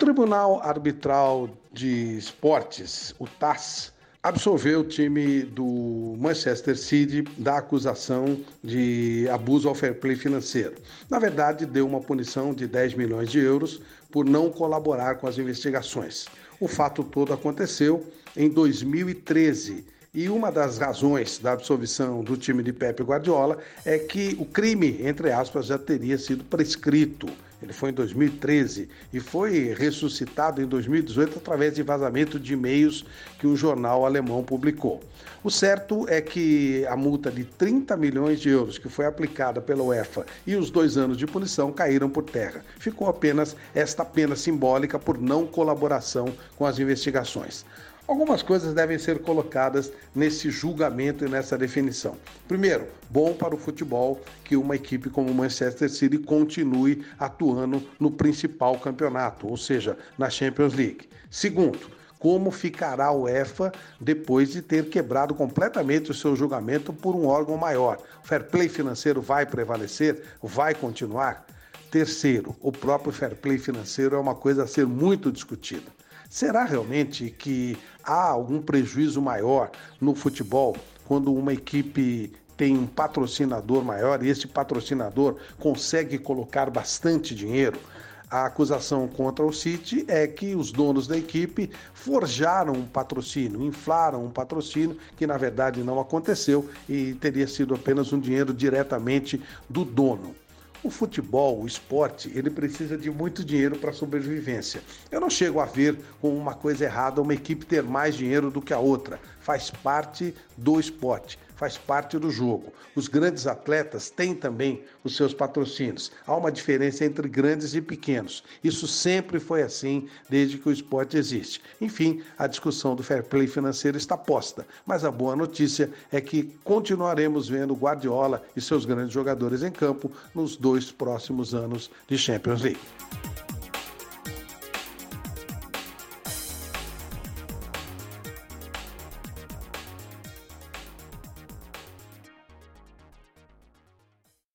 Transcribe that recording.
Tribunal Arbitral de Esportes, o TAS, absolveu o time do Manchester City da acusação de abuso ao fair play financeiro. Na verdade, deu uma punição de 10 milhões de euros por não colaborar com as investigações. O fato todo aconteceu em 2013 e uma das razões da absolvição do time de Pepe Guardiola é que o crime, entre aspas, já teria sido prescrito. Ele foi em 2013 e foi ressuscitado em 2018 através de vazamento de e-mails que um jornal alemão publicou. O certo é que a multa de 30 milhões de euros que foi aplicada pela UEFA e os dois anos de punição caíram por terra. Ficou apenas esta pena simbólica por não colaboração com as investigações. Algumas coisas devem ser colocadas nesse julgamento e nessa definição. Primeiro, bom para o futebol que uma equipe como o Manchester City continue atuando no principal campeonato, ou seja, na Champions League. Segundo, como ficará a UEFA depois de ter quebrado completamente o seu julgamento por um órgão maior. O fair play financeiro vai prevalecer? Vai continuar? Terceiro, o próprio fair play financeiro é uma coisa a ser muito discutida. Será realmente que há algum prejuízo maior no futebol quando uma equipe tem um patrocinador maior e esse patrocinador consegue colocar bastante dinheiro? A acusação contra o City é que os donos da equipe forjaram um patrocínio, inflaram um patrocínio que na verdade não aconteceu e teria sido apenas um dinheiro diretamente do dono. O futebol, o esporte, ele precisa de muito dinheiro para sobrevivência. Eu não chego a ver como uma coisa errada uma equipe ter mais dinheiro do que a outra. Faz parte do esporte faz parte do jogo. Os grandes atletas têm também os seus patrocínios. Há uma diferença entre grandes e pequenos. Isso sempre foi assim desde que o esporte existe. Enfim, a discussão do fair play financeiro está posta, mas a boa notícia é que continuaremos vendo Guardiola e seus grandes jogadores em campo nos dois próximos anos de Champions League.